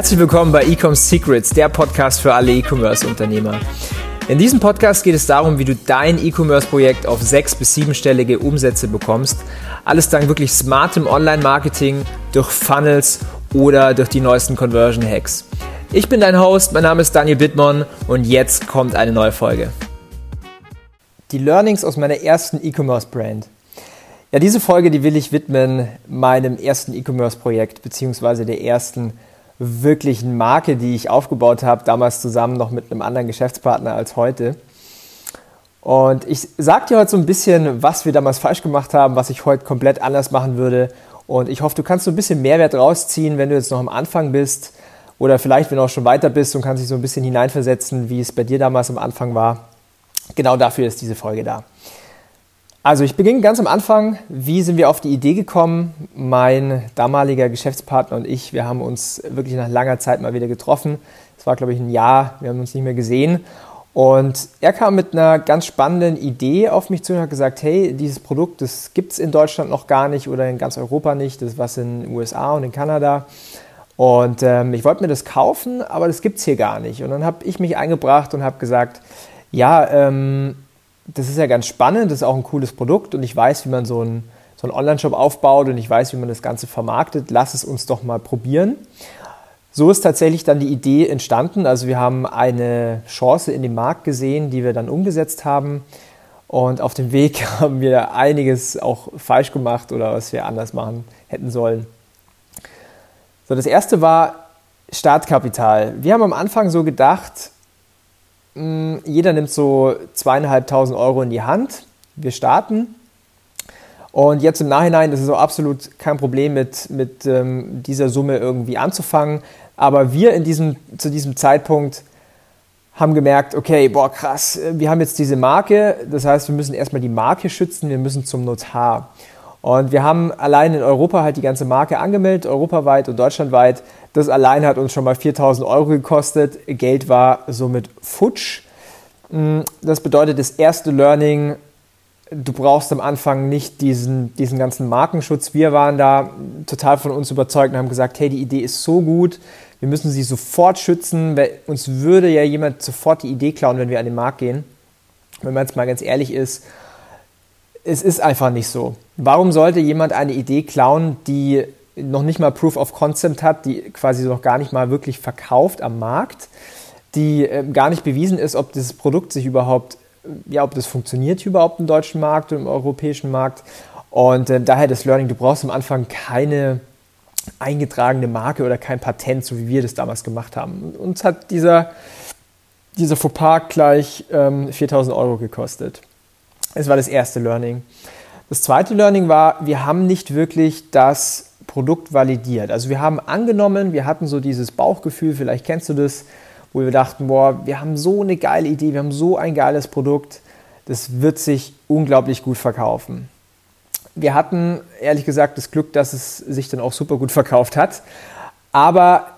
Herzlich willkommen bei Ecom Secrets, der Podcast für alle E-Commerce-Unternehmer. In diesem Podcast geht es darum, wie du dein E-Commerce-Projekt auf sechs- bis siebenstellige Umsätze bekommst. Alles dank wirklich smartem Online-Marketing, durch Funnels oder durch die neuesten Conversion-Hacks. Ich bin dein Host, mein Name ist Daniel Bittmann und jetzt kommt eine neue Folge. Die Learnings aus meiner ersten E-Commerce-Brand. Ja, diese Folge, die will ich widmen meinem ersten E-Commerce-Projekt, beziehungsweise der ersten wirklichen Marke, die ich aufgebaut habe, damals zusammen noch mit einem anderen Geschäftspartner als heute. Und ich sage dir heute so ein bisschen, was wir damals falsch gemacht haben, was ich heute komplett anders machen würde. Und ich hoffe, du kannst so ein bisschen Mehrwert rausziehen, wenn du jetzt noch am Anfang bist oder vielleicht, wenn du auch schon weiter bist und kannst dich so ein bisschen hineinversetzen, wie es bei dir damals am Anfang war. Genau dafür ist diese Folge da. Also ich beginne ganz am Anfang. Wie sind wir auf die Idee gekommen? Mein damaliger Geschäftspartner und ich, wir haben uns wirklich nach langer Zeit mal wieder getroffen. Es war, glaube ich, ein Jahr, wir haben uns nicht mehr gesehen. Und er kam mit einer ganz spannenden Idee auf mich zu und hat gesagt, hey, dieses Produkt, das gibt es in Deutschland noch gar nicht oder in ganz Europa nicht. Das ist was in den USA und in Kanada. Und ähm, ich wollte mir das kaufen, aber das gibt es hier gar nicht. Und dann habe ich mich eingebracht und habe gesagt, ja, ähm, das ist ja ganz spannend, das ist auch ein cooles Produkt und ich weiß, wie man so einen, so einen Online-Shop aufbaut und ich weiß, wie man das Ganze vermarktet. Lass es uns doch mal probieren. So ist tatsächlich dann die Idee entstanden. Also wir haben eine Chance in dem Markt gesehen, die wir dann umgesetzt haben. Und auf dem Weg haben wir einiges auch falsch gemacht oder was wir anders machen hätten sollen. So, das erste war Startkapital. Wir haben am Anfang so gedacht, jeder nimmt so zweieinhalbtausend Euro in die Hand. Wir starten. Und jetzt im Nachhinein ist es so absolut kein Problem mit, mit ähm, dieser Summe irgendwie anzufangen. Aber wir in diesem, zu diesem Zeitpunkt haben gemerkt, okay, boah, krass, wir haben jetzt diese Marke. Das heißt, wir müssen erstmal die Marke schützen, wir müssen zum Notar. Und wir haben allein in Europa halt die ganze Marke angemeldet, europaweit und deutschlandweit. Das allein hat uns schon mal 4000 Euro gekostet. Geld war somit futsch. Mm, das bedeutet, das erste Learning, du brauchst am Anfang nicht diesen, diesen ganzen Markenschutz. Wir waren da total von uns überzeugt und haben gesagt, hey, die Idee ist so gut, wir müssen sie sofort schützen. Uns würde ja jemand sofort die Idee klauen, wenn wir an den Markt gehen. Wenn man jetzt mal ganz ehrlich ist, es ist einfach nicht so. Warum sollte jemand eine Idee klauen, die noch nicht mal Proof of Concept hat, die quasi noch gar nicht mal wirklich verkauft am Markt, die äh, gar nicht bewiesen ist, ob das Produkt sich überhaupt, äh, ja, ob das funktioniert überhaupt im deutschen Markt und im europäischen Markt. Und äh, daher das Learning, du brauchst am Anfang keine eingetragene Marke oder kein Patent, so wie wir das damals gemacht haben. Uns hat dieser, dieser Fauxpas gleich ähm, 4000 Euro gekostet. Es war das erste Learning. Das zweite Learning war, wir haben nicht wirklich das Produkt validiert. Also wir haben angenommen, wir hatten so dieses Bauchgefühl, vielleicht kennst du das, wo wir dachten, boah, wir haben so eine geile Idee, wir haben so ein geiles Produkt, das wird sich unglaublich gut verkaufen. Wir hatten ehrlich gesagt das Glück, dass es sich dann auch super gut verkauft hat. Aber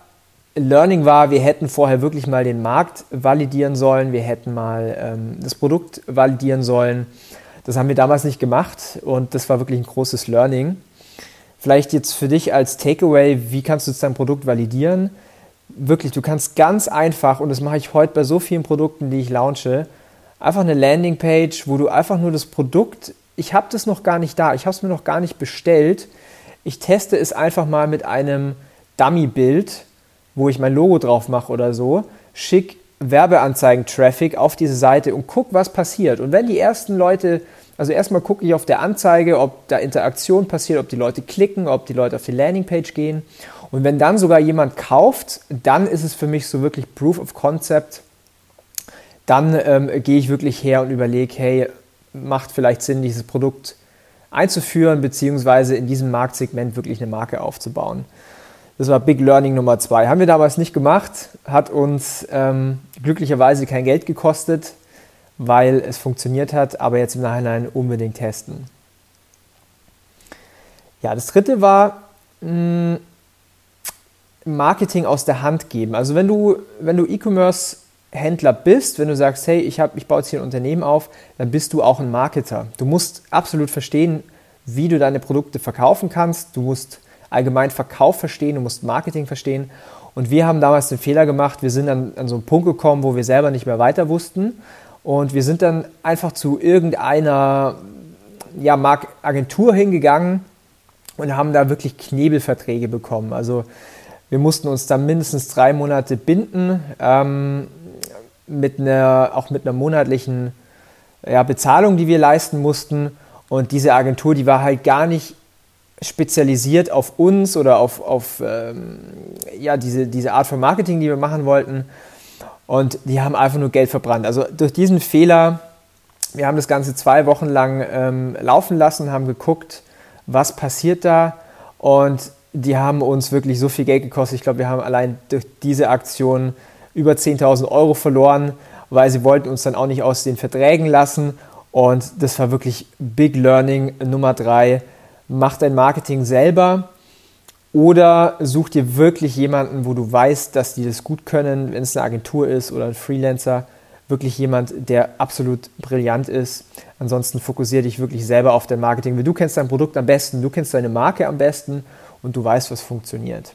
Learning war, wir hätten vorher wirklich mal den Markt validieren sollen, wir hätten mal ähm, das Produkt validieren sollen. Das haben wir damals nicht gemacht und das war wirklich ein großes Learning. Vielleicht jetzt für dich als Takeaway, wie kannst du dein Produkt validieren? Wirklich, du kannst ganz einfach, und das mache ich heute bei so vielen Produkten, die ich launche, einfach eine Landingpage, wo du einfach nur das Produkt, ich habe das noch gar nicht da, ich habe es mir noch gar nicht bestellt, ich teste es einfach mal mit einem Dummy-Bild, wo ich mein Logo drauf mache oder so, schick Werbeanzeigen-Traffic auf diese Seite und guck, was passiert. Und wenn die ersten Leute, also erstmal gucke ich auf der Anzeige, ob da Interaktion passiert, ob die Leute klicken, ob die Leute auf die Landingpage gehen. Und wenn dann sogar jemand kauft, dann ist es für mich so wirklich Proof of Concept. Dann ähm, gehe ich wirklich her und überlege, hey, macht vielleicht Sinn, dieses Produkt einzuführen, beziehungsweise in diesem Marktsegment wirklich eine Marke aufzubauen. Das war Big Learning Nummer zwei. Haben wir damals nicht gemacht, hat uns ähm, glücklicherweise kein Geld gekostet, weil es funktioniert hat, aber jetzt im Nachhinein unbedingt testen. Ja, das dritte war mh, hm, Marketing aus der Hand geben. Also wenn du, wenn du E-Commerce Händler bist, wenn du sagst, hey, ich, hab, ich baue jetzt hier ein Unternehmen auf, dann bist du auch ein Marketer. Du musst absolut verstehen, wie du deine Produkte verkaufen kannst. Du musst allgemein Verkauf verstehen, du musst Marketing verstehen. Und wir haben damals den Fehler gemacht, wir sind an, an so einen Punkt gekommen, wo wir selber nicht mehr weiter wussten. Und wir sind dann einfach zu irgendeiner ja, Agentur hingegangen und haben da wirklich Knebelverträge bekommen. Also wir mussten uns da mindestens drei Monate binden, ähm, mit einer, auch mit einer monatlichen ja, Bezahlung, die wir leisten mussten. Und diese Agentur, die war halt gar nicht spezialisiert auf uns oder auf, auf ähm, ja, diese, diese Art von Marketing, die wir machen wollten. Und die haben einfach nur Geld verbrannt. Also durch diesen Fehler, wir haben das Ganze zwei Wochen lang ähm, laufen lassen, haben geguckt, was passiert da. Und die haben uns wirklich so viel Geld gekostet. Ich glaube, wir haben allein durch diese Aktion über 10.000 Euro verloren, weil sie wollten uns dann auch nicht aus den Verträgen lassen. Und das war wirklich Big Learning Nummer drei mach dein Marketing selber oder such dir wirklich jemanden, wo du weißt, dass die das gut können, wenn es eine Agentur ist oder ein Freelancer, wirklich jemand, der absolut brillant ist. Ansonsten fokussiere dich wirklich selber auf dein Marketing, du kennst dein Produkt am besten, du kennst deine Marke am besten und du weißt, was funktioniert.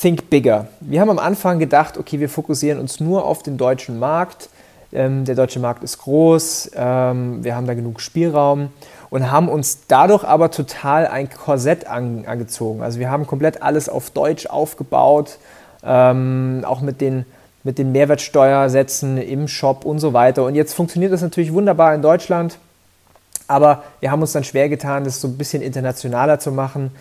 Think bigger. Wir haben am Anfang gedacht, okay, wir fokussieren uns nur auf den deutschen Markt. Ähm, der deutsche Markt ist groß, ähm, wir haben da genug Spielraum und haben uns dadurch aber total ein Korsett an, angezogen. Also wir haben komplett alles auf Deutsch aufgebaut, ähm, auch mit den, mit den Mehrwertsteuersätzen im Shop und so weiter. Und jetzt funktioniert das natürlich wunderbar in Deutschland, aber wir haben uns dann schwer getan, das so ein bisschen internationaler zu machen.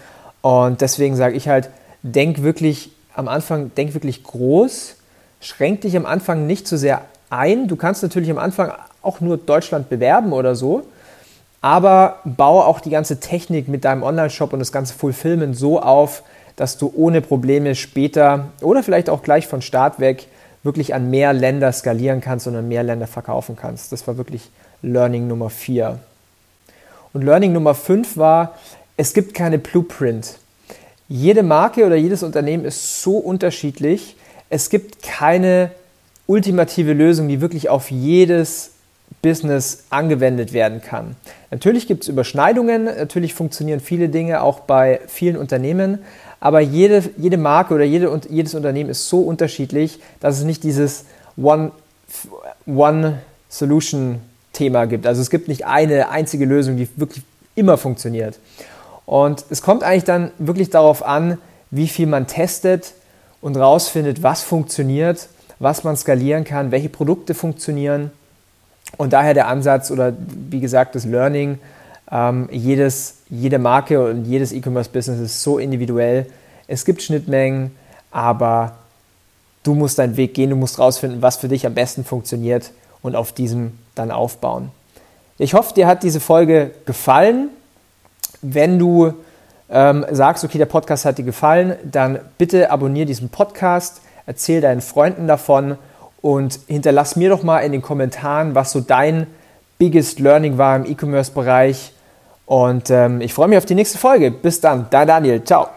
Und deswegen sage ich halt, denk wirklich am Anfang, denk wirklich groß, schränk dich am Anfang nicht zu sehr ein. Du kannst natürlich am Anfang auch nur Deutschland bewerben oder so, aber baue auch die ganze Technik mit deinem Online-Shop und das ganze Fulfillment so auf, dass du ohne Probleme später oder vielleicht auch gleich von Start weg wirklich an mehr Länder skalieren kannst und an mehr Länder verkaufen kannst. Das war wirklich Learning Nummer 4. Und Learning Nummer 5 war, es gibt keine Blueprint. Jede Marke oder jedes Unternehmen ist so unterschiedlich. Es gibt keine ultimative Lösung, die wirklich auf jedes Business angewendet werden kann. Natürlich gibt es Überschneidungen, natürlich funktionieren viele Dinge auch bei vielen Unternehmen, aber jede, jede Marke oder jede, jedes Unternehmen ist so unterschiedlich, dass es nicht dieses One-Solution-Thema One gibt. Also es gibt nicht eine einzige Lösung, die wirklich immer funktioniert. Und es kommt eigentlich dann wirklich darauf an, wie viel man testet und rausfindet, was funktioniert, was man skalieren kann, welche Produkte funktionieren und daher der Ansatz oder wie gesagt das Learning, ähm, jedes, jede Marke und jedes E-Commerce-Business ist so individuell. Es gibt Schnittmengen, aber du musst deinen Weg gehen, du musst rausfinden, was für dich am besten funktioniert und auf diesem dann aufbauen. Ich hoffe, dir hat diese Folge gefallen. Wenn du ähm, sagst, okay, der Podcast hat dir gefallen, dann bitte abonniere diesen Podcast, erzähl deinen Freunden davon und hinterlass mir doch mal in den Kommentaren, was so dein biggest learning war im E-Commerce-Bereich. Und ähm, ich freue mich auf die nächste Folge. Bis dann, dein Daniel. Ciao.